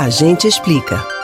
A gente explica.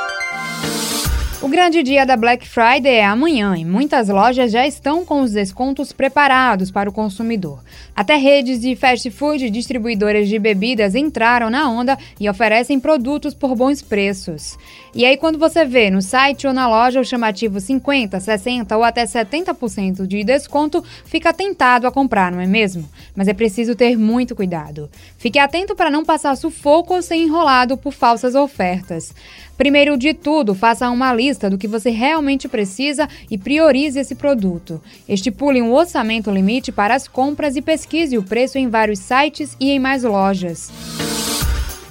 O grande dia da Black Friday é amanhã e muitas lojas já estão com os descontos preparados para o consumidor. Até redes de fast food e distribuidoras de bebidas entraram na onda e oferecem produtos por bons preços. E aí, quando você vê no site ou na loja o chamativo 50, 60 ou até 70% de desconto, fica tentado a comprar, não é mesmo? Mas é preciso ter muito cuidado. Fique atento para não passar sufoco ou ser enrolado por falsas ofertas. Primeiro de tudo, faça uma lista do que você realmente precisa e priorize esse produto. Estipule um orçamento limite para as compras e pesquise o preço em vários sites e em mais lojas.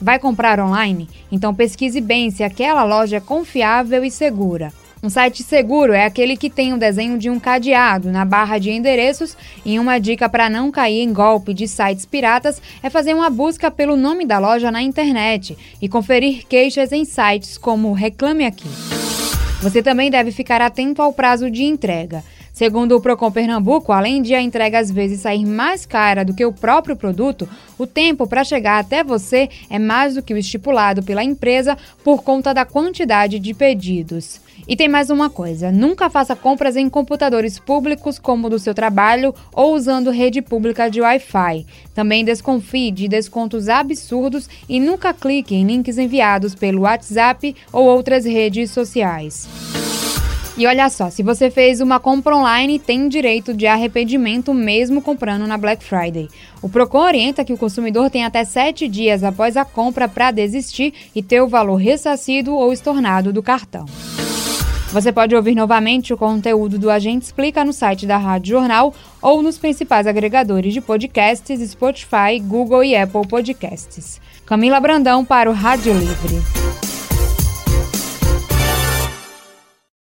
Vai comprar online? Então pesquise bem se aquela loja é confiável e segura. Um site seguro é aquele que tem o desenho de um cadeado na barra de endereços e uma dica para não cair em golpe de sites piratas é fazer uma busca pelo nome da loja na internet e conferir queixas em sites como Reclame Aqui. Você também deve ficar atento ao prazo de entrega. Segundo o Procon Pernambuco, além de a entrega às vezes sair mais cara do que o próprio produto, o tempo para chegar até você é mais do que o estipulado pela empresa por conta da quantidade de pedidos. E tem mais uma coisa: nunca faça compras em computadores públicos como o do seu trabalho ou usando rede pública de Wi-Fi. Também desconfie de descontos absurdos e nunca clique em links enviados pelo WhatsApp ou outras redes sociais. E olha só, se você fez uma compra online, tem direito de arrependimento mesmo comprando na Black Friday. O Procon orienta que o consumidor tem até sete dias após a compra para desistir e ter o valor ressarcido ou estornado do cartão. Você pode ouvir novamente o conteúdo do Agente Explica no site da Rádio Jornal ou nos principais agregadores de podcasts Spotify, Google e Apple Podcasts. Camila Brandão para o Rádio Livre.